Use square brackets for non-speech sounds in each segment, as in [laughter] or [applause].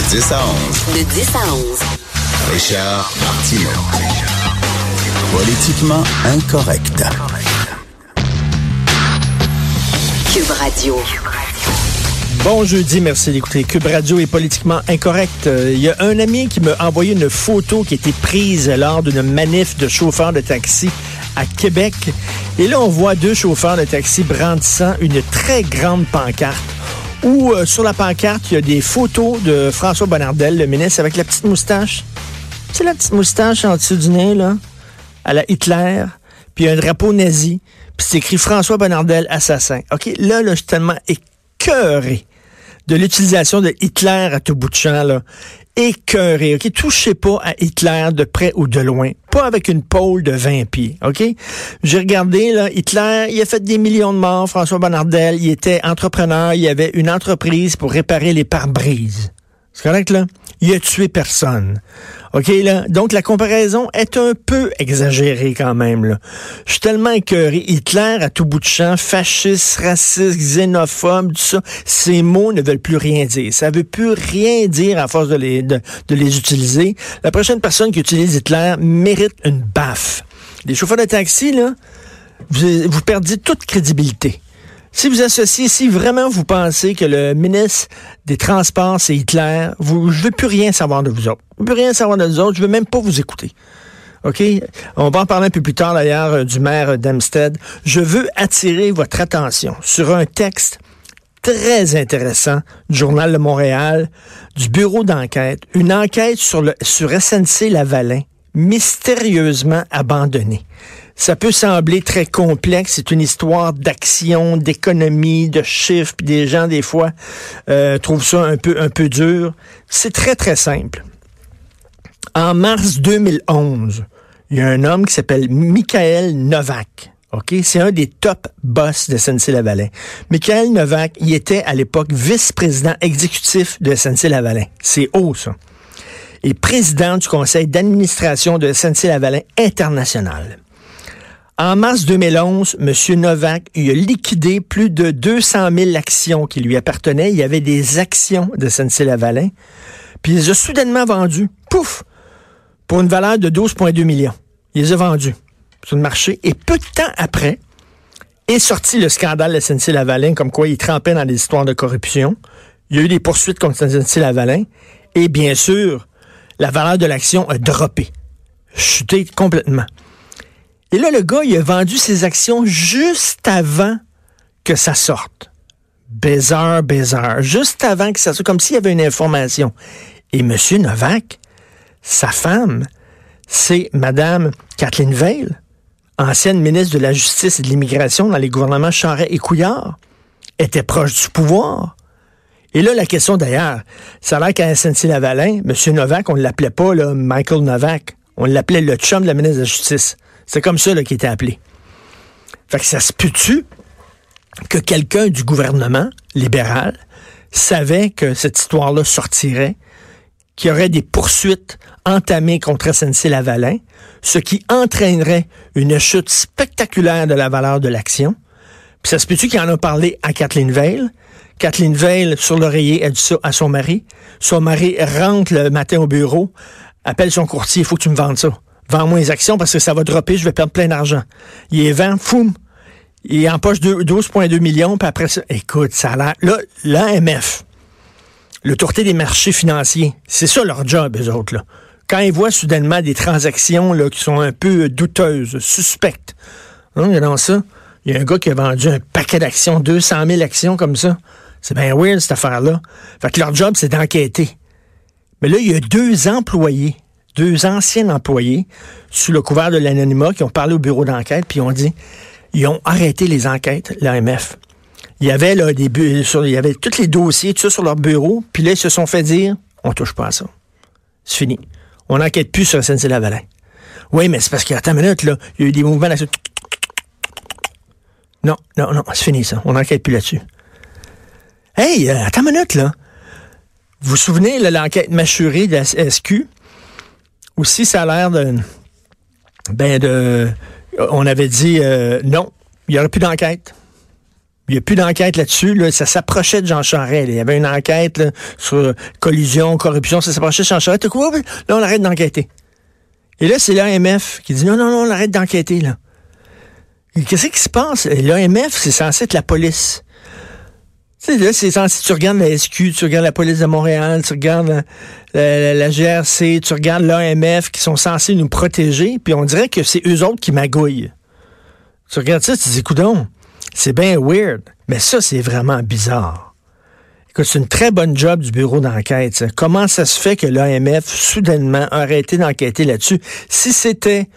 De 10 à 11. De 10 à 11. Richard Martineau. Politiquement incorrect. Cube Radio. Bon jeudi, merci d'écouter. Cube Radio est politiquement incorrect. Euh, Il y a un ami qui m'a envoyé une photo qui a été prise lors d'une manif de chauffeurs de taxi à Québec. Et là, on voit deux chauffeurs de taxi brandissant une très grande pancarte où euh, sur la pancarte, il y a des photos de François Bonnardel, le ministre, avec la petite moustache. Tu sais, la petite moustache en dessous du nez, là, à la Hitler, puis il y a un drapeau nazi, puis c'est écrit François Bonnardel, assassin. OK, là, là, je suis tellement écœuré de l'utilisation de Hitler à tout bout de champ, là. Écœuré, OK? Touchez pas à Hitler de près ou de loin. Pas avec une pôle de 20 pieds, OK? J'ai regardé, là, Hitler, il a fait des millions de morts, François Bonnardel, il était entrepreneur, il avait une entreprise pour réparer les pare-brises. C'est correct, là? Il a tué personne. OK, là? Donc, la comparaison est un peu exagérée quand même. Je suis tellement écœuré. Hitler, à tout bout de champ, fasciste, raciste, xénophobe, tout ça, ces mots ne veulent plus rien dire. Ça veut plus rien dire à force de les, de, de les utiliser. La prochaine personne qui utilise Hitler mérite une baffe. Les chauffeurs de taxi, là, vous, vous perdez toute crédibilité. Si vous associez, si vraiment vous pensez que le ministre des Transports, c'est Hitler, vous, je veux plus rien savoir de vous autres. Je veux plus rien savoir de vous autres. Je veux même pas vous écouter. OK? On va en parler un peu plus tard, d'ailleurs, euh, du maire d'Amstead. Je veux attirer votre attention sur un texte très intéressant du Journal de Montréal, du bureau d'enquête, une enquête sur, sur SNC Lavalin, mystérieusement abandonnée. Ça peut sembler très complexe. C'est une histoire d'action, d'économie, de chiffres. Puis des gens, des fois, euh, trouvent ça un peu, un peu dur. C'est très, très simple. En mars 2011, il y a un homme qui s'appelle Michael Novak. OK? C'est un des top boss de SNC-Lavalin. Michael Novak, il était à l'époque vice-président exécutif de SNC-Lavalin. C'est haut, ça. Et président du conseil d'administration de SNC-Lavalin International. En mars 2011, M. Novak il a liquidé plus de 200 000 actions qui lui appartenaient. Il y avait des actions de SNC-Lavalin. Puis il les a soudainement vendues. Pouf! Pour une valeur de 12,2 millions. Il les a vendues sur le marché. Et peu de temps après, est sorti le scandale de SNC-Lavalin, comme quoi il trempait dans des histoires de corruption. Il y a eu des poursuites contre SNC-Lavalin. Et bien sûr, la valeur de l'action a droppé. Chuté complètement. Et là, le gars, il a vendu ses actions juste avant que ça sorte. Bizarre, bizarre. Juste avant que ça sorte, comme s'il y avait une information. Et M. Novak, sa femme, c'est Mme Kathleen Veil, ancienne ministre de la Justice et de l'Immigration dans les gouvernements Charest et Couillard, était proche du pouvoir. Et là, la question d'ailleurs, ça a l'air qu'à SNC-Lavalin, M. Novak, on ne l'appelait pas là, Michael Novak. On l'appelait le chum de la ministre de la Justice. C'est comme ça qu'il était appelé. Fait que ça se peut-tu que quelqu'un du gouvernement libéral savait que cette histoire-là sortirait, qu'il y aurait des poursuites entamées contre SNC-Lavalin, ce qui entraînerait une chute spectaculaire de la valeur de l'action? Puis ça se peut-tu qu'il en a parlé à Kathleen Veil? Kathleen Veil, sur l'oreiller, a dit ça à son mari. Son mari rentre le matin au bureau, appelle son courtier, il faut que tu me vendes ça. Vends-moi les actions parce que ça va dropper, je vais perdre plein d'argent. Il est vend, foum. Il empoche 12,2 millions, puis après ça, écoute, ça a l'air. Là, l'AMF, l'autorité des marchés financiers, c'est ça leur job, eux autres, là. Quand ils voient soudainement des transactions là, qui sont un peu douteuses, suspectes, hein, dans ça, il y a un gars qui a vendu un paquet d'actions, 200 000 actions comme ça. C'est bien weird, cette affaire-là. Fait que leur job, c'est d'enquêter. Mais là, il y a deux employés deux anciens employés sous le couvert de l'anonymat qui ont parlé au bureau d'enquête puis ont dit ils ont arrêté les enquêtes, l'AMF. Il y avait là, il y avait tous les dossiers, tout ça sur leur bureau, puis là, ils se sont fait dire, on touche pas à ça. C'est fini. On n'enquête plus sur SNC-Lavalin. Oui, mais c'est parce qu'à minute, là, il y a eu des mouvements là Non, non, non, c'est fini ça. On n'enquête plus là-dessus. Hey, euh, attends une minute, là. Vous vous souvenez, l'enquête mâchurée de la SQ? Aussi, ça a l'air de... Ben, de... On avait dit euh, non, il n'y aurait plus d'enquête. Il n'y a plus d'enquête là-dessus. Là. Ça s'approchait de Jean Charest. Il y avait une enquête sur collusion, corruption. Ça s'approchait de Jean Charest. Quoi? Là, on arrête d'enquêter. Et là, c'est l'AMF qui dit non, non, non, on arrête d'enquêter. là. Qu'est-ce qui se passe? L'AMF, c'est censé être la police. Tu sais, là, c'est censé, tu regardes la SQ, tu regardes la police de Montréal, tu regardes la, GRC, tu regardes l'AMF qui sont censés nous protéger, puis on dirait que c'est eux autres qui magouillent. Tu regardes ça, tu dis, coudon, c'est bien weird, mais ça, c'est vraiment bizarre. Écoute, c'est une très bonne job du bureau d'enquête. Comment ça se fait que l'AMF, soudainement, a arrêté d'enquêter là-dessus? Si c'était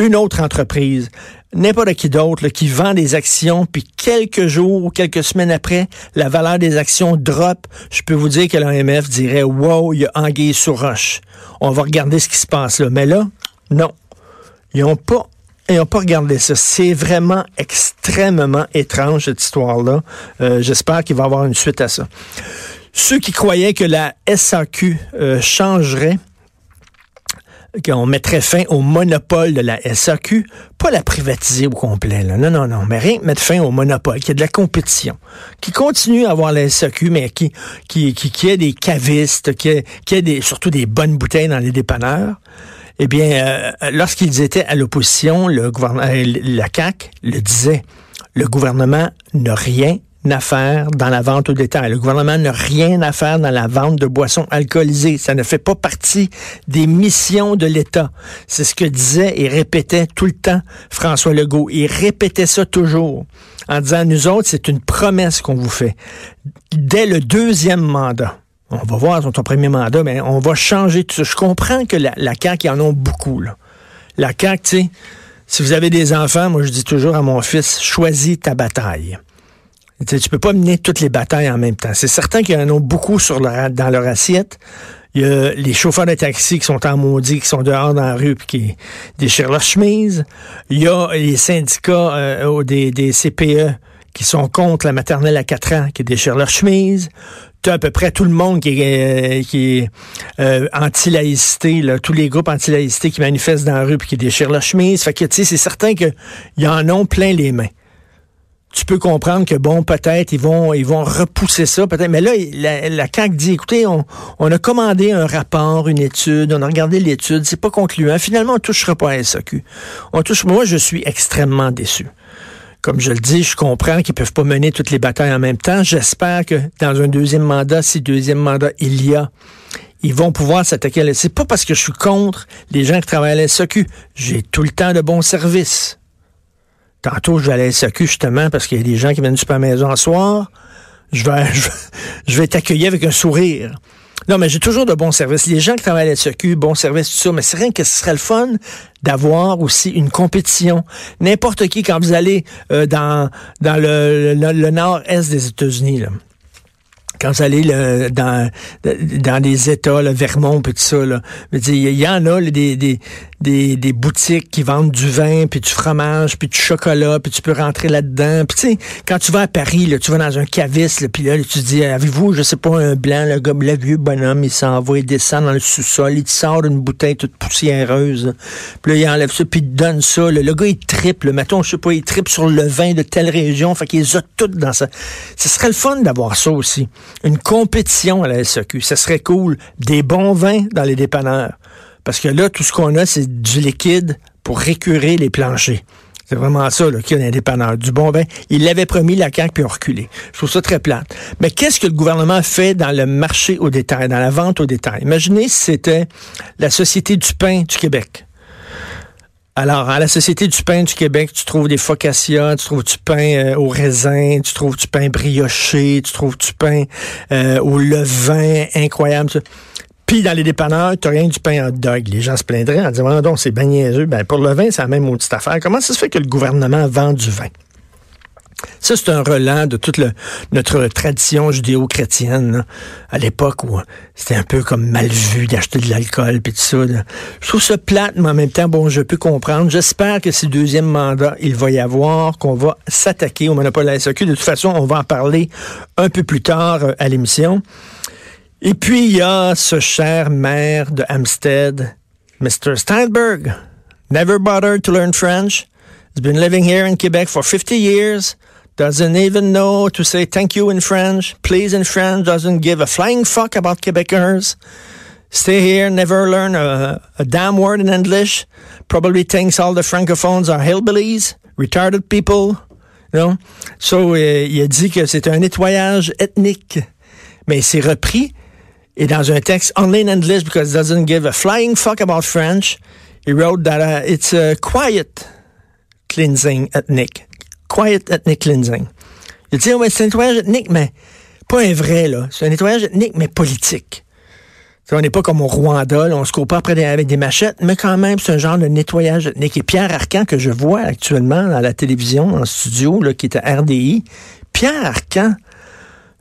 une autre entreprise, n'importe qui d'autre, qui vend des actions, puis quelques jours ou quelques semaines après, la valeur des actions drop, je peux vous dire que l'AMF dirait, wow, il y a anguille sur roche. On va regarder ce qui se passe là. Mais là, non. Ils n'ont pas et on pas regardé ça. C'est vraiment extrêmement étrange, cette histoire-là. Euh, j'espère qu'il va y avoir une suite à ça. Ceux qui croyaient que la SAQ euh, changerait, qu'on mettrait fin au monopole de la SAQ, pas la privatiser au complet. Non, non, non, mais rien mettre fin au monopole, qu'il y ait de la compétition, qui continue à avoir la SAQ, mais qui, qui, qui, qui des cavistes, qui ait, des, surtout des bonnes bouteilles dans les dépanneurs. Eh bien, euh, lorsqu'ils étaient à l'opposition, le gouvernement, euh, la CAC le disait. Le gouvernement n'a rien à faire dans la vente au détail. Le gouvernement n'a rien à faire dans la vente de boissons alcoolisées. Ça ne fait pas partie des missions de l'État. C'est ce que disait et répétait tout le temps François Legault. Il répétait ça toujours en disant, nous autres, c'est une promesse qu'on vous fait. Dès le deuxième mandat, on va voir ton premier mandat, mais on va changer tout ça. Je comprends que la, la CAQ, ils en ont beaucoup. La CAQ, tu sais, si vous avez des enfants, moi je dis toujours à mon fils, choisis ta bataille. Tu tu peux pas mener toutes les batailles en même temps. C'est certain qu'il y en a beaucoup sur leur, dans leur assiette. Il y a les chauffeurs de taxi qui sont en maudit, qui sont dehors dans la rue puis qui déchirent leur chemise. Il y a les syndicats euh, des, des CPE qui sont contre la maternelle à 4 ans, qui déchirent leur chemise à peu près tout le monde qui est, euh, euh, anti-laïcité, tous les groupes anti-laïcité qui manifestent dans la rue puis qui déchirent leur chemise. Fait que, tu sais, c'est certain qu'ils en ont plein les mains. Tu peux comprendre que, bon, peut-être, ils vont, ils vont repousser ça, peut-être. Mais là, la, la CAQ dit, écoutez, on, a commandé un rapport, une étude, on a regardé l'étude, c'est pas concluant. Finalement, on touchera pas à SAQ. On touche, moi, je suis extrêmement déçu comme je le dis, je comprends qu'ils peuvent pas mener toutes les batailles en même temps. J'espère que dans un deuxième mandat, si deuxième mandat il y a, ils vont pouvoir s'attaquer à la... C'est pas parce que je suis contre les gens qui travaillent à la. J'ai tout le temps de bons services. Tantôt, je vais à la SAQ justement parce qu'il y a des gens qui viennent super maison en soir. Je vais, [laughs] je, je vais t'accueillir avec un sourire. Non, mais j'ai toujours de bons services. Les gens qui travaillent à la SEQ, bons services, tout ça, mais c'est rien que ce serait le fun d'avoir aussi une compétition. N'importe qui, quand vous allez euh, dans, dans le, le nord-est des États-Unis, là, quand vous allez dans, dans les États, le Vermont, et tout ça, là, il y en a des, des, des, boutiques qui vendent du vin, puis du fromage, puis du chocolat, puis tu peux rentrer là-dedans. Puis tu sais, quand tu vas à Paris, là, tu vas dans un caviste, puis là, tu dis, avez-vous, je sais pas, un blanc, le, gars, le vieux bonhomme, il s'en va, il descend dans le sous-sol, il te sort une bouteille toute poussiéreuse, puis là, il enlève ça, puis il te donne ça. le gars, il triple, mettons, je sais pas, il triple sur le vin de telle région, fait qu'il les a toutes dans ça. Ce serait le fun d'avoir ça aussi. Une compétition à la SEQ. Ce serait cool. Des bons vins dans les dépanneurs. Parce que là, tout ce qu'on a, c'est du liquide pour récurer les planchers. C'est vraiment ça qu'il y a indépendant. Du bon vin. Il l'avait promis, la CAQ, puis on reculé. Je trouve ça très plate. Mais qu'est-ce que le gouvernement fait dans le marché au détail, dans la vente au détail? Imaginez si c'était la Société du pain du Québec. Alors, à la Société du pain du Québec, tu trouves des focaccias, tu trouves du pain euh, au raisin, tu trouves du pain brioché, tu trouves du pain euh, au levain incroyable. Puis dans les dépanneurs, tu rien du pain hot dog. Les gens se plaindraient en disant, donc c'est bien niaiseux. Ben, pour le vin, c'est la même petite affaire. Comment ça se fait que le gouvernement vend du vin? Ça, c'est un relent de toute notre tradition judéo-chrétienne, à l'époque où c'était un peu comme mal vu d'acheter de l'alcool puis tout ça. Je trouve ça plate, mais en même temps, bon, je peux comprendre. J'espère que le deuxième mandat, il va y avoir, qu'on va s'attaquer au monopole de la SAQ. De toute façon, on va en parler un peu plus tard euh, à l'émission. Et puis, il y a ce cher maire de Hampstead, Mr. Steinberg. Never bothered to learn French. He's been living here in Quebec for 50 years. Doesn't even know to say thank you in French, please in French, doesn't give a flying fuck about Quebecers. Stay here, never learn a, a damn word in English. Probably thinks all the francophones are hillbillies, retarded people. Know? So, euh, il a dit que c'est un nettoyage ethnique. Mais c'est repris. Et dans un texte, only in English because it doesn't give a flying fuck about French, he wrote that uh, it's a quiet cleansing ethnic. Quiet ethnic cleansing. Il dit, ouais, c'est un nettoyage ethnique, mais pas un vrai, là. C'est un nettoyage ethnique, mais politique. On n'est pas comme au Rwanda, là, on se court pas après avec des machettes, mais quand même, c'est un genre de nettoyage ethnique. Et Pierre Arcan, que je vois actuellement à la télévision, en studio, là, qui est à RDI, Pierre Arcan,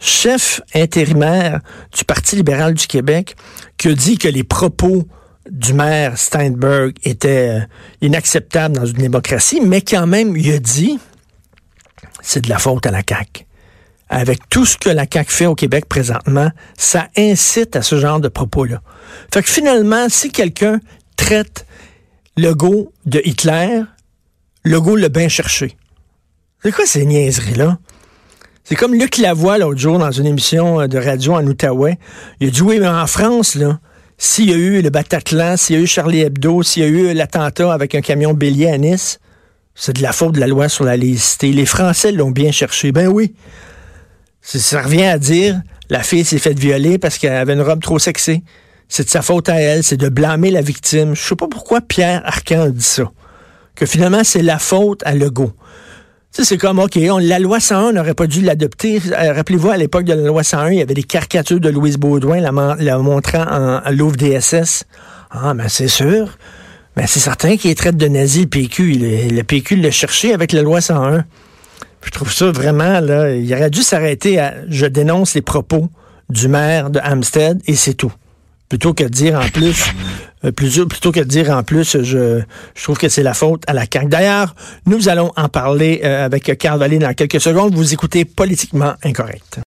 chef intérimaire du Parti libéral du Québec, qui a dit que les propos du maire Steinberg étaient euh, inacceptables dans une démocratie, mais quand même, il a dit, c'est de la faute à la CAQ. Avec tout ce que la CAQ fait au Québec présentement, ça incite à ce genre de propos-là. Fait que finalement, si quelqu'un traite le go de Hitler, le go l'a bien cherché. C'est quoi ces niaiseries-là? C'est comme Luc Lavoie l'autre jour dans une émission euh, de radio en Outaouais. Il a dit oui, mais en France, là, s'il y a eu le Bataclan, s'il y a eu Charlie Hebdo, s'il y a eu l'attentat avec un camion bélier à Nice, c'est de la faute de la loi sur la laïcité. Les Français l'ont bien cherché. Ben oui. Ça revient à dire, la fille s'est faite violer parce qu'elle avait une robe trop sexée. C'est de sa faute à elle, c'est de blâmer la victime. Je sais pas pourquoi Pierre Arcan dit ça. Que finalement, c'est la faute à Legault. C'est comme, OK, on, la loi 101 n'aurait pas dû l'adopter. Euh, rappelez-vous, à l'époque de la loi 101, il y avait des caricatures de Louise Baudouin la, montrant en, en Louvre DSS. Ah, ben c'est sûr. Mais c'est certain qu'il traite de nazi le PQ. Le, le PQ l'a cherché avec la loi 101. Je trouve ça vraiment, là, il aurait dû s'arrêter à je dénonce les propos du maire de Hampstead et c'est tout. Plutôt que de dire en plus, euh, plutôt que de dire en plus, je, trouve que c'est la faute à la CAQ. D'ailleurs, nous allons en parler euh, avec Carl Vallée dans quelques secondes. Vous écoutez Politiquement Incorrect.